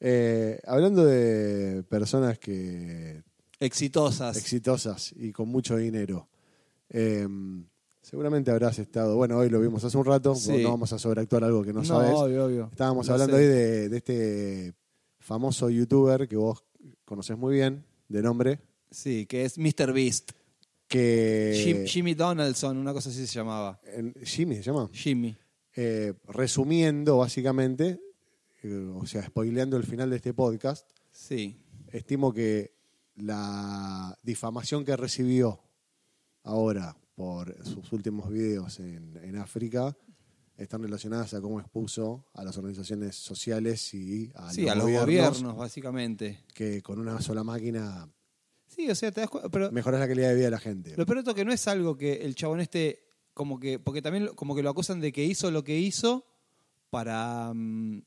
Eh, hablando de personas que Exitosas. exitosas y con mucho dinero. eh, seguramente habrás estado, bueno, hoy lo vimos hace un rato, Sí. no vamos a sobreactuar algo que no, no, sabes. obvio, obvio. Estábamos Lo hablando sé. hoy de, de este famoso youtuber que vos conocés muy bien, de nombre, Sí, que es Mr. Beast. que... Jim- Jimmy Donaldson, una cosa así se llamaba. Jimmy se llama. Jimmy. Eh, resumiendo, básicamente, eh, o sea, spoileando el final de este podcast, Sí. estimo que la difamación que recibió ahora por sus últimos videos en, en África están relacionadas a cómo expuso a las organizaciones sociales y a, Sí, los, a los gobiernos, gobiernos, básicamente. que con una sola máquina Sí, o sea, te das cuenta. Pero mejoras la calidad de vida de la gente. lo peor todo que no es algo que el chabón este, como que, porque también como que lo acusan de que hizo lo que hizo para, mm,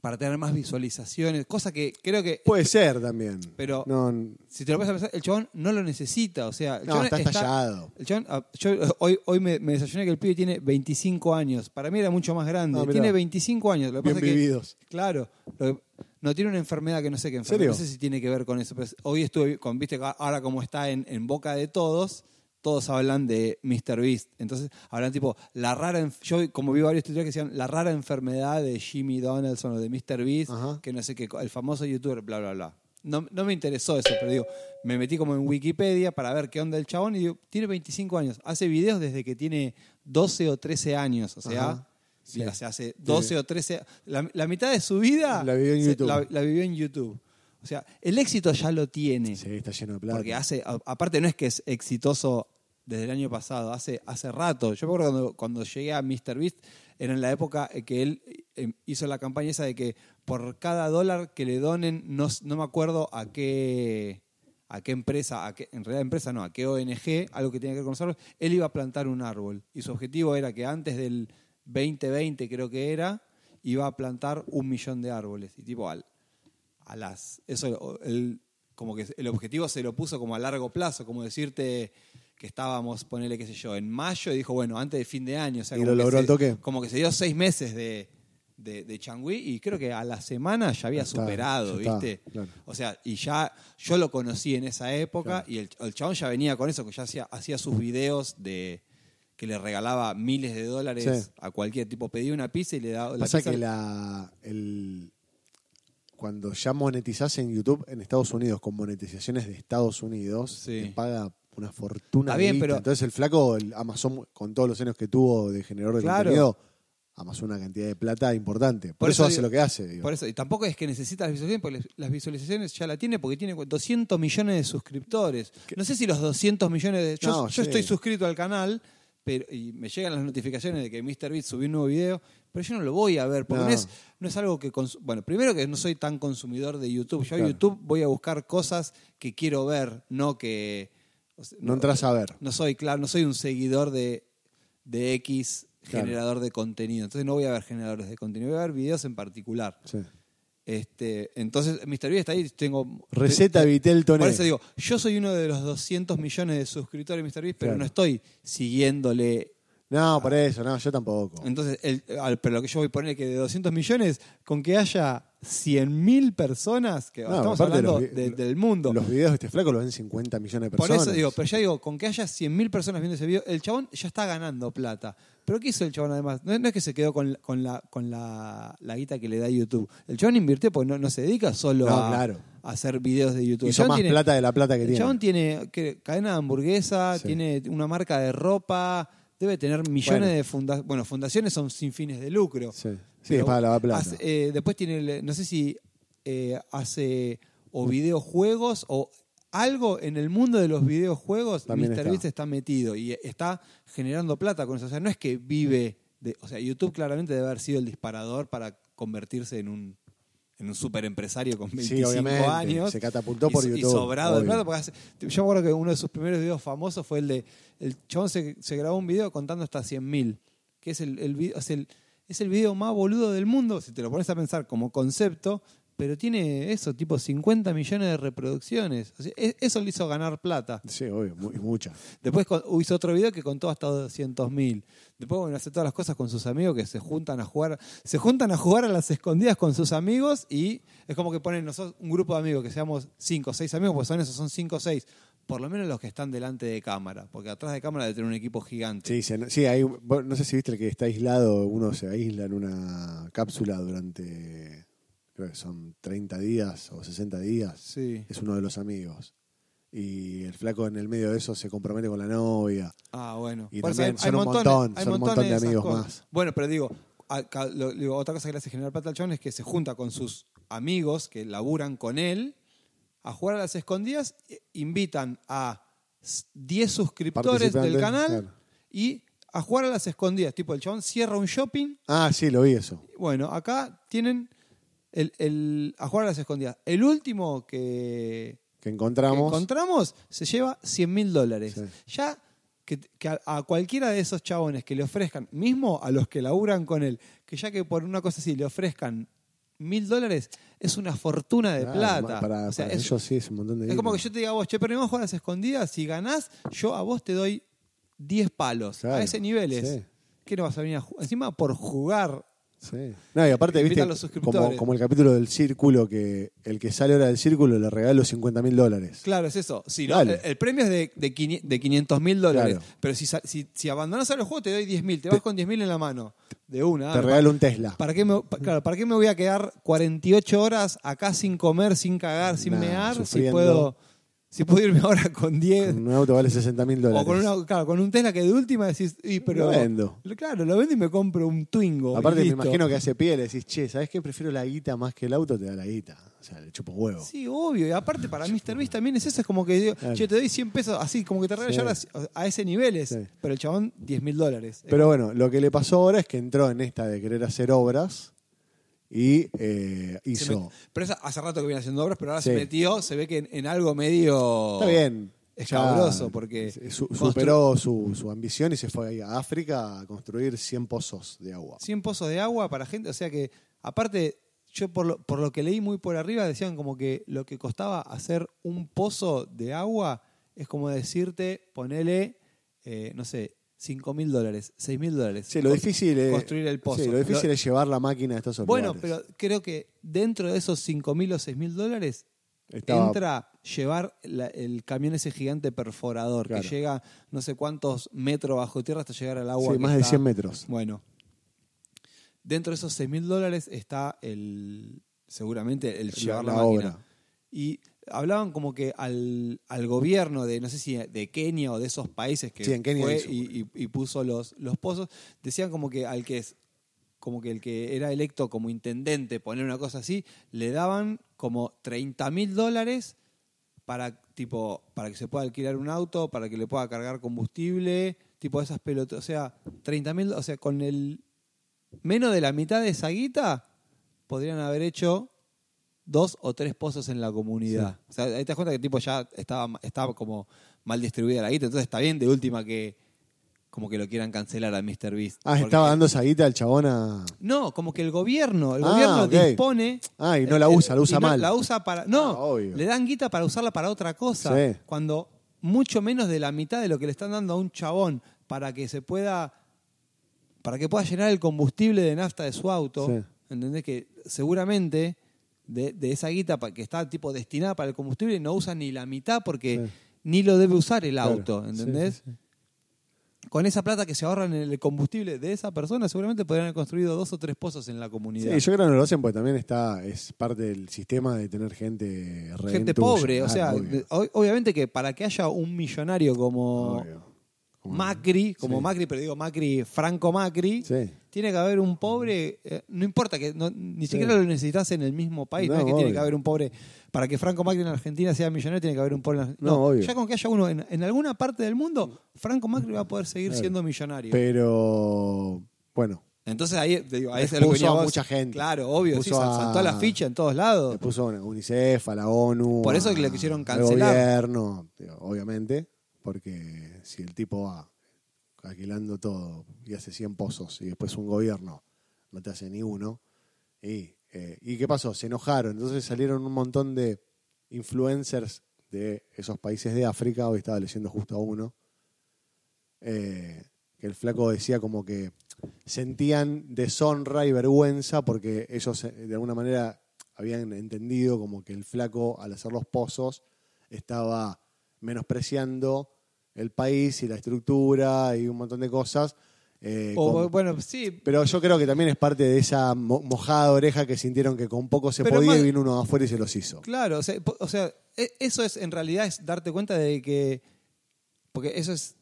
para tener más visualizaciones, cosa que creo que, Puede ser también. Pero- no, si te lo a pensar, el chabón no lo necesita, o sea, el no, está estallado. El chabón, ah, yo eh, hoy, hoy me, me desayuné que el pibe tiene 25 años. Para mí era mucho más grande. Ah, mirá. tiene 25 años. Lo que Bien pasa es que, vividos. claro, lo no tiene una enfermedad que no sé qué enfermedad. ¿Serio? No sé si tiene que ver con eso. Pero hoy estuve con, viste, ahora como está en, en boca de todos, todos hablan de Mr. Beast. Entonces hablan tipo, la rara, yo como vi varios tutoriales que decían, la rara enfermedad de Jimmy Donaldson o de Mr. Beast, Ajá. que no sé qué, el famoso youtuber, bla, bla, bla. No, no me interesó eso, pero digo, me metí como en Wikipedia para ver qué onda el chabón y digo, tiene 25 años, hace videos desde que tiene 12 o 13 años, o sea, sí, sea, hace 12 o 13, la, la mitad de su vida La vivió en se- YouTube. La, la vivió en YouTube. O sea, el éxito ya lo tiene, Sí, está lleno de plata. porque hace, aparte no es que es exitoso desde el año pasado, hace, hace rato. Yo me acuerdo cuando, cuando llegué a MrBeast, era en la época que él eh, hizo la campaña esa de que por cada dólar que le donen, no, no me acuerdo a qué, a qué empresa, a qué, en realidad empresa no, a qué ONG, algo que tenía que ver con los árboles, él iba a plantar un árbol. Y su objetivo era que antes del 2020, creo que era, iba a plantar un millón de árboles. Y tipo, al, a las. Eso, el, como que el objetivo se lo puso como a largo plazo, como decirte que estábamos, ponele, qué sé yo, en mayo y dijo, bueno, antes de fin de año. O sea, ¿Y como lo que logró se- al toque? Como que se dio seis meses de, de, de changüí y creo que a la semana ya había está, superado, ya está, ¿viste? claro. O sea, y ya yo lo conocí en esa época Claro. y el, el chabón ya venía con eso, que ya hacía, hacía sus videos de que le regalaba miles de dólares Sí. a cualquier tipo. Pedía una pizza y le daba la Pasa pizza- que la, el, cuando ya monetizás en YouTube en Estados Unidos con monetizaciones de Estados Unidos, Sí. te paga una fortuna. Está bien, de guita. pero- Entonces el flaco, el Amazon, con todos los años que tuvo de generador de Claro. contenido, amasó una cantidad de plata importante. Por, Por eso, eso hace digo- lo que hace. digo. Por eso, y tampoco es que necesita las visualizaciones, porque las visualizaciones ya la tiene porque tiene 200 millones de suscriptores. No sé si los 200 millones de... Yo, No, yo sí. estoy suscrito al canal pero, y me llegan las notificaciones de que MrBeat subió un nuevo video, pero yo no lo voy a ver porque no, No. es, no es algo que... cons- Bueno, primero que no soy tan consumidor de YouTube. Yo a Claro. YouTube voy a buscar cosas que quiero ver, no que... o sea, no entras a ver. no soy, claro, no soy un seguidor de, de X Claro. generador de contenido. Entonces no voy a ver generadores de contenido, voy a ver videos en particular. Sí. Este, entonces, MrBeast está ahí, tengo... Receta Vitel Toné. Por eso digo, yo soy uno de los 200 millones de suscriptores de MrBeast, pero Claro. no estoy siguiéndole. No, por eso, no, yo tampoco. Entonces, el- al- pero lo que yo voy a poner es que de 200 millones, con que haya 100.000 personas, que No, estamos aparte hablando los vi- de- del mundo. Los videos de este flaco los ven 50 millones de Por personas. eso digo, pero ya digo, con que haya 100.000 personas viendo ese video, el chabón ya está ganando plata. Pero ¿qué hizo el chabón además? No, no es que se quedó con, con, la, con la, la guita que le da YouTube. El chabón invirtió porque no, no se dedica solo No, a, claro. a hacer videos de YouTube. El Hizo chabón más tiene- plata de la plata que el tiene. chabón tiene cadena de hamburguesa, Sí. tiene una marca de ropa, debe tener millones Bueno. de fundaciones. Bueno, fundaciones son sin fines de lucro. Sí, sí es para plata. hace- eh, después tiene, el- no sé si eh, hace o videojuegos o algo en el mundo de los videojuegos. También MrBeast está. está. metido y está generando plata con eso. O sea, no es que vive. De, o sea, YouTube claramente debe haber sido el disparador para convertirse en un, en un super empresario con 25 sí, años. Se catapultó y, por so- YouTube. y sobrado de plata. Porque hace- yo me acuerdo que uno de sus primeros videos famosos fue el de. El chabón se, se grabó un video contando hasta 100.000. Que es el, el, video- es, el, es el video más boludo del mundo. Si te lo pones a pensar como concepto, pero tiene eso, tipo 50 millones de reproducciones. O sea, e- eso le hizo ganar plata. Sí, obvio, y mucha. Después hizo otro video que contó hasta 200 mil. Después, bueno, hace todas las cosas con sus amigos que se juntan a jugar. Se juntan a jugar a las escondidas con sus amigos y es como que ponen nosotros un grupo de amigos que seamos 5 o 6 amigos, pues son esos, son 5 o 6. Por lo menos los que están delante de cámara, porque atrás de cámara debe tener un equipo gigante. Sí, sí hay, no sé si viste el que está aislado, uno se aísla en una cápsula durante, creo que son 30 días o 60 días. Sí. Es uno de los amigos. Y el flaco en el medio de eso se compromete con la novia. Ah, bueno. Y también son un montón, son un montón de amigos cosas. más. Bueno, pero digo, acá, lo- digo, otra cosa que le hace generar plata al chabón es que se junta con sus amigos que laburan con él a jugar a las escondidas, e- invitan a s- 10 suscriptores del canal claro. y a jugar a las escondidas. Tipo, el chabón cierra un shopping. Ah, sí, lo vi eso. Bueno, acá tienen el, el- a jugar a las escondidas. El último que, Que que encontramos. encontramos se lleva 100 mil dólares. Sí. Ya que, que a, a cualquiera de esos chabones que le ofrezcan, mismo a los que laburan con él, que ya que por una cosa así le ofrezcan mil dólares, es una fortuna de Claro, plata. Para, O sea, para es, ellos sí es un montón de es como que yo te diga a vos, che, pero vamos a jugar a las escondidas, si ganás, yo a vos te doy 10 palos. Claro, a ese nivel es. sí. ¿Qué no vas a venir a jugar? Encima por jugar. Sí. No, y aparte, viste, a los suscriptores. como, como el capítulo del círculo, que el que sale ahora del círculo le regalo 50 mil dólares. Claro, es eso. Sí, ¿no? El, el premio es de, de, quini- de 500 mil dólares. Claro. Pero si, sa- si, si abandonas el juego, te doy 10 mil. Te vas con 10 mil en la mano. De una. Te regalo un Tesla. ¿Para qué, me, claro, ¿Para qué me voy a quedar 48 horas acá sin comer, sin cagar, sin Nah, mear? Si puedo, si puedo irme ahora con 10. Un auto vale 60 mil dólares. O con, una, claro, con un Tesla que de última decís, y, pero. Lo vendo. Claro, lo vendo y me compro un Twingo. Aparte, me imagino que hace pie le decís, che, ¿sabes qué? Prefiero la guita más que el auto, te da la guita. O sea, le chupo huevo. Sí, obvio. Y aparte para Mr. Beast también es eso. Es como que digo, Claro. che, te doy 100 pesos, así como que te Sí. ahora a ese nivel es. Sí. Pero el chabón, 10 mil dólares. Pero bueno, lo que le pasó ahora es que entró en esta de querer hacer obras y eh, hizo. met- pero es hace rato que viene haciendo obras, pero ahora Sí. se metió, se ve que en, en algo medio. Está bien. Escabroso, porque su- constru- superó su, su ambición y se fue ahí a África a construir 100 pozos de agua. 100 pozos de agua para gente. O sea que, aparte, yo por lo, por lo que leí muy por arriba, decían como que lo que costaba hacer un pozo de agua es como decirte, ponele, eh, no sé, 5 mil dólares, 6 mil dólares. Sí, lo difícil es. construir el pozo. Sí, lo difícil Lo- es llevar la máquina a estos Bueno, lugares. pero creo que dentro de esos 5 mil o 6 mil dólares Estaba- entra llevar la- el camión ese gigante perforador Claro. que llega no sé cuántos metros bajo tierra hasta llegar al agua. Sí, más de está- 100 metros. Bueno, dentro de esos 6 mil dólares está el seguramente el La- llevar la, la máquina. obra. Y hablaban como que al, al gobierno de, no sé si de Kenia o de esos países que Sí, en Kenia fue hizo. y, y- y puso los, los pozos, decían como que al que es como que el que era electo como intendente, poner una cosa así, le daban como 30 mil dólares para, tipo, para que se pueda alquilar un auto, para que le pueda cargar combustible, tipo esas pelotas. O sea, 30 mil, o sea, con el menos de la mitad de esa guita, podrían haber hecho dos o tres pozos en la comunidad. O sea, ahí te das cuenta que tipo ya estaba, estaba como mal distribuida la guita, entonces está bien de última que como que lo quieran cancelar a Mr. Beast. Ah, estaba dando esa guita al chabón a. No, como que el gobierno, el Ah, gobierno ok. dispone Ah, y no la eh, usa, la y usa no, mal. La usa para. No, Ah, le dan guita para usarla para otra cosa. Sí. Cuando mucho menos de la mitad de lo que le están dando a un chabón para que se pueda. para que pueda llenar el combustible de nafta de su auto. Sí. ¿Entendés? Que seguramente de, de esa guita que está tipo destinada para el combustible no usa ni la mitad porque Sí. ni lo debe usar el Claro. auto. ¿Entendés? sí, sí. Con esa plata que se ahorran en el combustible de esa persona, seguramente podrían haber construido dos o tres pozos en la comunidad. Sí, yo creo que no lo hacen porque también está, es parte del sistema de tener gente gente pobre. O Ah, sea, obvio, obviamente que para que haya un millonario como obvio. Macri, como Sí. Macri, pero digo Macri, Franco Macri, Sí. tiene que haber un pobre, eh, no importa que no- ni siquiera lo necesitas en el mismo país, no, No, es que tiene que haber un pobre, para que Franco Macri en Argentina sea millonario tiene que haber un pobre. en- No, obvio. ya con que haya uno en, en alguna parte del mundo, Franco Macri va a poder seguir Claro. siendo millonario. Pero, bueno, Entonces ahí, digo, ahí es lo que a mucha gente. Claro, obvio, sí, sal- a- saltó a la ficha en todos lados. le puso a UNICEF, a la ONU. Por eso a- que le quisieron al cancelar. gobierno, digo, obviamente, porque si el tipo va alquilando todo y hace 100 pozos y después un gobierno no te hace ni uno, y eh, ¿Y qué pasó? Se enojaron. Entonces salieron un montón de influencers de esos países de África. Hoy estaba leyendo justo a uno. eh, que el flaco decía como que sentían deshonra y vergüenza porque ellos eh, de alguna manera habían entendido como que el flaco al hacer los pozos estaba menospreciando el país y la estructura y un montón de cosas. eh, O, con- bueno, sí, pero yo creo que también es parte de esa mo- mojada oreja que sintieron que con poco se Pero podía más- y vino uno afuera y se los hizo. Claro, o sea, po- o sea, e- eso es en realidad es darte cuenta de que, porque eso es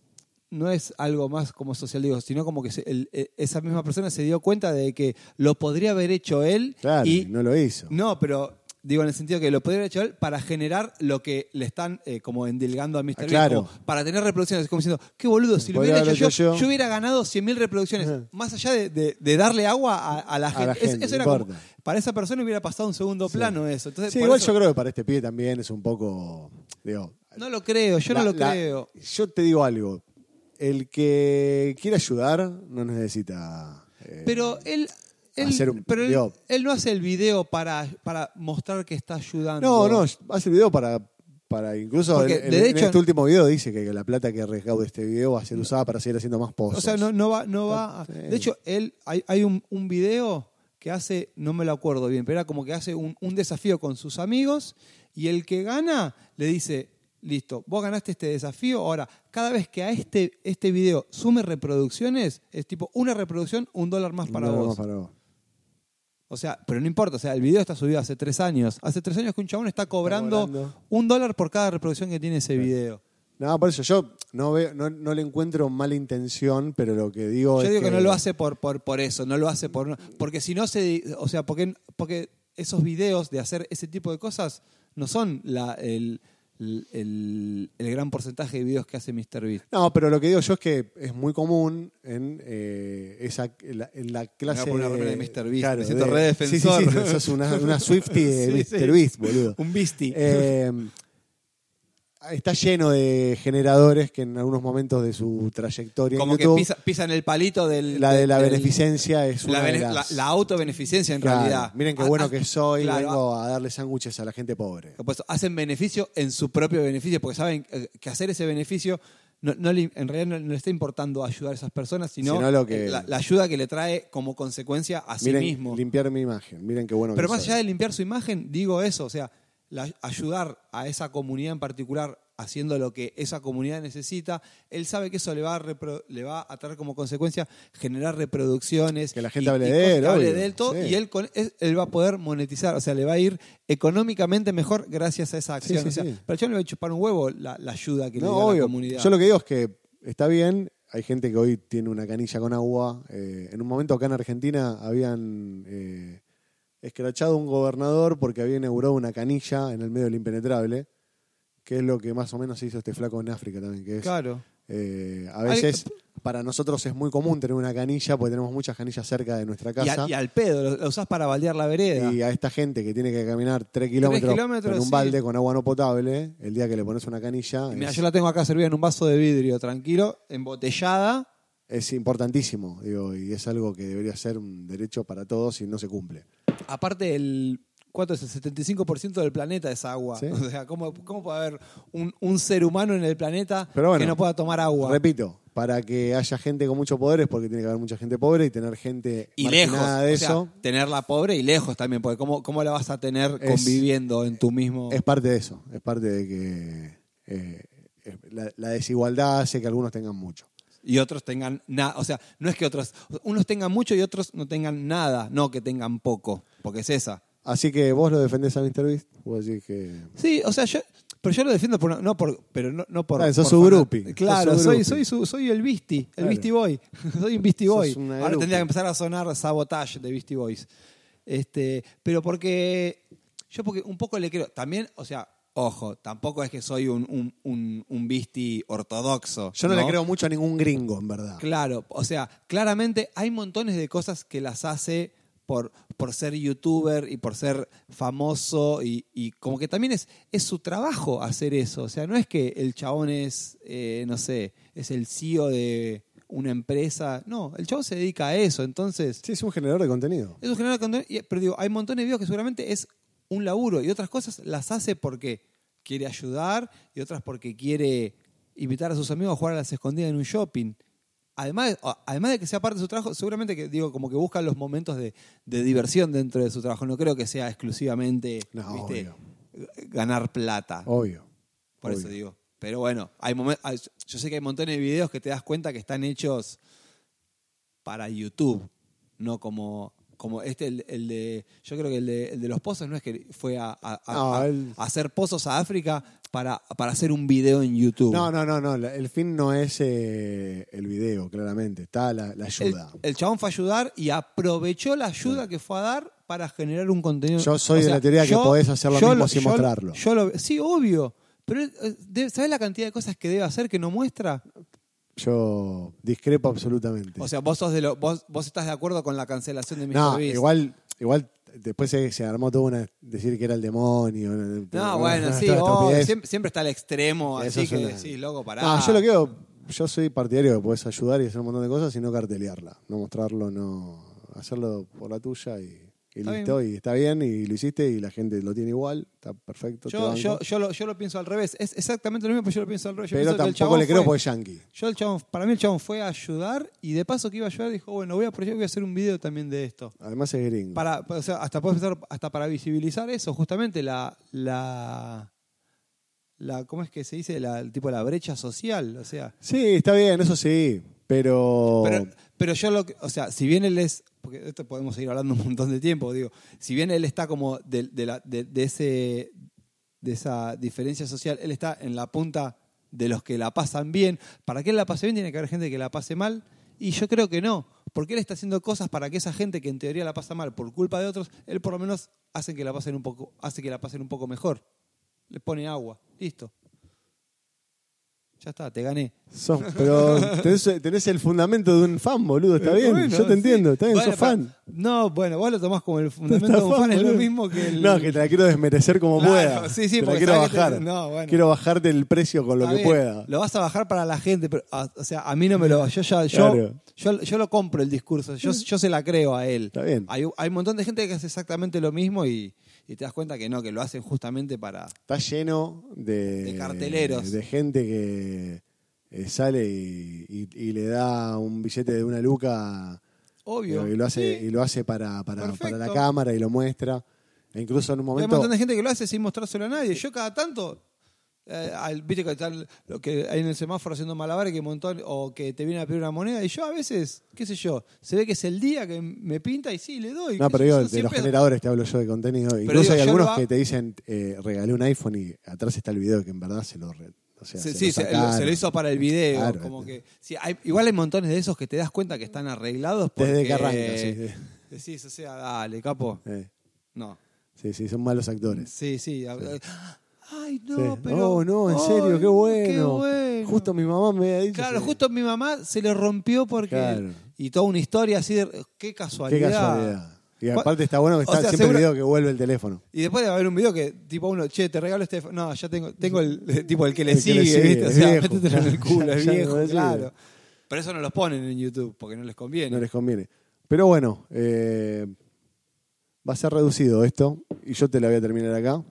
no es algo más como social, digo, sino como que se- el- e- esa misma persona se dio cuenta de que lo podría haber hecho él Claro, y no lo hizo. no, pero digo en el sentido que lo podría haber hecho él para generar lo que le están eh, como endilgando a Mr. Beast, claro. como para tener reproducciones, como diciendo, qué boludo, si lo Podría hubiera hecho haberlo yo, hecho yo. yo hubiera ganado 100.000 reproducciones, Ajá. más allá de, de- de darle agua a, a la gente. la Es- gente, eso era como- para esa persona hubiera pasado un segundo plano eso. Entonces, Sí, por igual eso- yo creo que para este pibe también es un poco. Digo, No lo creo, yo la- no lo la- creo. Yo te digo algo. El que quiere ayudar no necesita. eh, Pero él, él- hacer un- pero él, no hace el video para, para mostrar que está ayudando. No, no, hace el video para. Para incluso Porque, en, de en hecho- este último video dice que la plata que recaude este video va a ser usada para seguir haciendo más pozos. O sea, no, no va, no va. a-. De hecho, él hay, hay un, un video que hace, no me lo acuerdo bien, pero era como que hace un, un desafío con sus amigos y el que gana le dice, listo, vos ganaste este desafío, ahora cada vez que a este, este video sume reproducciones, es tipo una reproducción, un dólar más para no, vos. para vos. O sea, pero no importa, o sea, el video está subido hace tres años. Hace tres años que un chabón está cobrando, cobrando. un dólar por cada reproducción que tiene ese video. No, por eso yo no, veo, no, no le encuentro mala intención, pero lo que digo Yo es digo que, no lo hace por, por, por eso, no lo hace por... Porque si no se... O sea, porque, porque esos videos de hacer ese tipo de cosas no son la, el, el, el- el gran porcentaje de videos que hace MrBeast. No, pero lo que digo yo es que es muy común en eh, esa en la, en la clase. Me voy a poner de Mr. Beast, Claro, me siento de- re defensor. Sí, sí, sí, sos una, una Swiftie de Sí, Mr. sí. Beast, boludo. Un Beastie. Eh, está lleno de generadores que en algunos momentos de su trayectoria como en que pisa- pisan el palito del... la de la del- beneficencia es La, una de bene- las- la- la autobeneficencia en Claro, realidad. Miren qué Ah, bueno ah, que soy, claro, vengo a darle sándwiches a la gente pobre. Pues hacen beneficio en su propio beneficio, porque saben que hacer ese beneficio no, no le- en realidad no, no le está importando ayudar a esas personas, sino, Sino lo que- la, la ayuda que le trae como consecuencia a sí Miren, mismo. limpiar mi imagen, miren qué bueno Pero que más soy. allá de limpiar su imagen, digo eso, o sea, la- ayudar a esa comunidad en particular haciendo lo que esa comunidad necesita, él sabe que eso le va a, repro- le va a traer como consecuencia generar reproducciones. Que la gente y- hable y de él, hable obvio, de él todo, sí. y él, con, él, va a poder monetizar, o sea, le va a ir económicamente mejor gracias a esa acción. sí, o sea, sí. Pero yo le voy a chupar un huevo la, la ayuda que le No, da a la obvio. comunidad. Yo lo que digo es que está bien. Hay gente que hoy tiene una canilla con agua. Eh, en un momento acá en Argentina habían eh, escrachado un gobernador porque había inaugurado una canilla en el medio del impenetrable, que es lo que más o menos hizo este flaco en África también. Que es, Claro. eh, a veces para nosotros es muy común tener una canilla porque tenemos muchas canillas cerca de nuestra Y, casa. y al pedo, lo, lo usás para baldear la vereda. Y a esta gente que tiene que caminar 3 kilómetros, kilómetros, en un sí. balde con agua no potable, el día que le pones una canilla, Mira, es, yo la tengo acá servida en un vaso de vidrio, tranquilo, embotellada. es importantísimo. Digo, y es algo que debería ser un derecho para todos y no se cumple. Aparte, el, ¿cuánto es? El 75% del planeta es agua. Sí. O sea, ¿cómo, cómo puede haber un, un ser humano en el planeta Pero bueno, que no pueda tomar agua? Repito, para que haya gente con mucho poder es porque tiene que haber mucha gente pobre y tener gente y lejos. de o sea, eso tenerla pobre y lejos también, porque ¿cómo, cómo la vas a tener Es- conviviendo en tu mismo. es parte de eso. Es parte de que eh, eh, la, la desigualdad hace que algunos tengan mucho. Y otros tengan nada. O sea, no es que otros. Unos tengan mucho y otros no tengan nada, no que tengan poco, porque es esa. Así que vos lo defendés a Mr. Beast. Vos decís que. Sí, o sea, yo. Pero yo lo defiendo por, no por, pero no, no por. Ah, sos por su fanat- groupie, Claro, sos su soy, groupie. soy, su- soy el Beastie, el Claro. Beastie Boy. soy un Beastie Boy. Ahora tendría que empezar a sonar Sabotage de Beastie Boys. Este, pero porque. Yo porque un poco le creo. También, o sea, ojo, tampoco es que soy un, un, un, un ortodoxo. Yo no, le creo mucho a ningún gringo, en verdad. Claro, o sea, claramente hay montones de cosas que las hace por, por ser youtuber y por ser famoso y, y como que también es, es su trabajo hacer eso. O sea, no es que el chabón es, eh, no sé, es el CEO de una empresa. No, el chavo se dedica a eso, entonces Sí, es un generador de contenido. eso genera contenido. y- Pero digo, hay montones de videos que seguramente es un laburo y otras cosas las hace porque quiere ayudar y otras porque quiere invitar a sus amigos a jugar a las escondidas en un shopping. Además, además de que sea parte de su trabajo, seguramente que digo, como que buscan los momentos de, de diversión dentro de su trabajo. No creo que sea exclusivamente No, ¿viste? obvio. ganar plata. Obvio. Por eso digo. Pero bueno, hay momen- hay- yo sé que hay montones de videos que te das cuenta que están hechos para YouTube, no como, como este, el, el de. Yo creo que el de, el de los pozos no es que fue a, a- a- No, a- él- a hacer pozos a África para, para hacer un video en YouTube. No, no, no, no. El fin no es eh, el video, claramente. Está la, la el, ayuda. el chabón fue a ayudar y aprovechó la ayuda que fue a dar para generar un contenido. Yo soy de la teoría que podés hacer lo mismo sin yo mostrarlo. yo lo- sí, obvio. Pero, eh, ¿sabes la cantidad de cosas que debe hacer que no muestra? Yo discrepo absolutamente. O sea, vos sos de lo, vos, vos estás de acuerdo con la cancelación de Mr. no, Beast. igual, igual después se, se armó toda una. decir que era el demonio. No, bueno, sí, estupidez. siempre, siempre está el extremo, Eso así que una- sí, loco, pará. No, yo lo quiero. Yo soy partidario que puedes ayudar y hacer un montón de cosas y no cartelearla. No mostrarlo, no. Hacerlo por la tuya y, y Está listo. Y está bien y lo hiciste y la gente lo tiene igual. Está perfecto. Yo, yo, yo, lo, yo lo pienso al revés. Es exactamente lo mismo, pero yo lo pienso al revés. Yo pero tampoco le creo fue- porque es yankee. Yo el chabón, para mí el chabón fue a ayudar y de paso que iba a ayudar dijo, bueno, voy a voy a hacer un video también de esto. Además es gringo. Para, o sea, hasta pensar, hasta para visibilizar eso, justamente la, la, la ¿cómo es que se dice? La, el tipo la brecha social, o sea. Sí, está bien, eso sí. Pero. Pero, pero yo lo que, o sea, si bien él es, porque esto podemos seguir hablando un montón de tiempo, digo, si bien él está como de, de- de ese, de esa diferencia social, él está en la punta de los que la pasan bien. Para que él la pase bien tiene que haber gente que la pase mal. Y yo creo que no, porque él está haciendo cosas para que esa gente que en teoría la pasa mal por culpa de otros, él por lo menos hace que la pasen un poco, hace que la pasen un poco mejor. Le pone agua, listo. Ya está, te gané. sos- pero tenés, tenés el fundamento de un fan, boludo. Está bien. Bueno, yo te sí. entiendo. Está bien, Bueno, sos fan. No, bueno, vos lo tomás como el fundamento de un fan, es lo mismo que el. No, que te la quiero desmerecer como Claro, pueda. sí, sí, te la quiero te- bajar. no, bueno. Quiero bajarte el precio con lo Está que bien, pueda. Lo vas a bajar para la gente, pero, ah, o sea, a mí no me lo. Yo ya, yo, Claro. yo, yo lo compro el discurso, yo, yo se la creo a él. Está bien. Hay, hay un montón de gente que hace exactamente lo mismo y, y te das cuenta que no, que lo hacen justamente para. Está lleno de, De carteleros. De gente que eh, sale y, y- y le da un billete de una luca Obvio. y lo hace, Sí. y lo hace para, para, para la cámara y lo muestra. E incluso en un Hay un momento. montón de gente que lo hace sin mostrárselo a nadie. Yo cada tanto, eh, al- viste que están lo que hay en el semáforo haciendo malabares que montón, o que te vienen a pedir una moneda y yo a veces, qué sé yo, se ve que es el día que me pinta y sí, le doy. No, pero digo, de 100 los pesos. generadores te hablo yo de contenido. Incluso digo, hay algunos que te dicen, eh, regalé un iPhone y atrás está el video que en verdad se lo, re- o sea, Sí, se sí, lo se, lo hizo para el video. Claro. como que, sí, hay- igual hay montones de esos que te das cuenta que están arreglados. Desde porque- que arranca, sí. Decís, o sea, dale, capo. Eh, No. sí, sí, son malos actores. Sí, sí. Ay, no, Sí. pero. oh, no, en serio, qué bueno. Qué bueno. Justo mi mamá me había dicho. Claro, sí. justo mi mamá se le rompió porque. Claro. Y toda una historia así de. Qué Qué casualidad. casualidad. Y ¿Cuál- aparte está bueno que O está sea, siempre seguro- el video que vuelve el teléfono. Y después de haber un video que, tipo, uno, che, te regalo este. No, ya tengo, tengo el, tipo, el que le El que sigue, le sigue, ¿viste? O sea, viejo. métetelo en el culo, es no viejo, claro. Pero eso no los ponen en YouTube porque no les conviene. No les conviene. Pero bueno, eh, va a ser reducido esto y yo te la voy a terminar acá.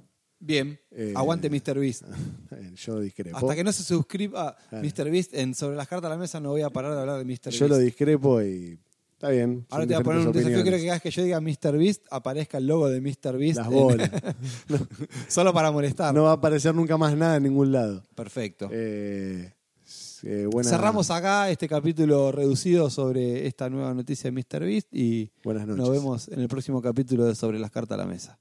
Bien, Eh, aguante Mr. Beast. Yo discrepo. Hasta que no se suscriba Claro. Mr. Beast en Sobre las cartas a la mesa, no voy a parar de hablar de Mr. Beast. Yo lo discrepo y está bien. Ahora te voy a poner un diferentes desafío. Opiniones. que hagas que yo diga Mr. Beast, aparezca el logo de Mr. Beast. Las en- bolas. solo para molestar. no va a aparecer nunca más nada en ningún lado. Perfecto. Eh, eh, buena- Cerramos acá este capítulo reducido sobre esta nueva noticia de Mr. Beast y Buenas noches. nos vemos en el próximo capítulo de Sobre las cartas a la mesa.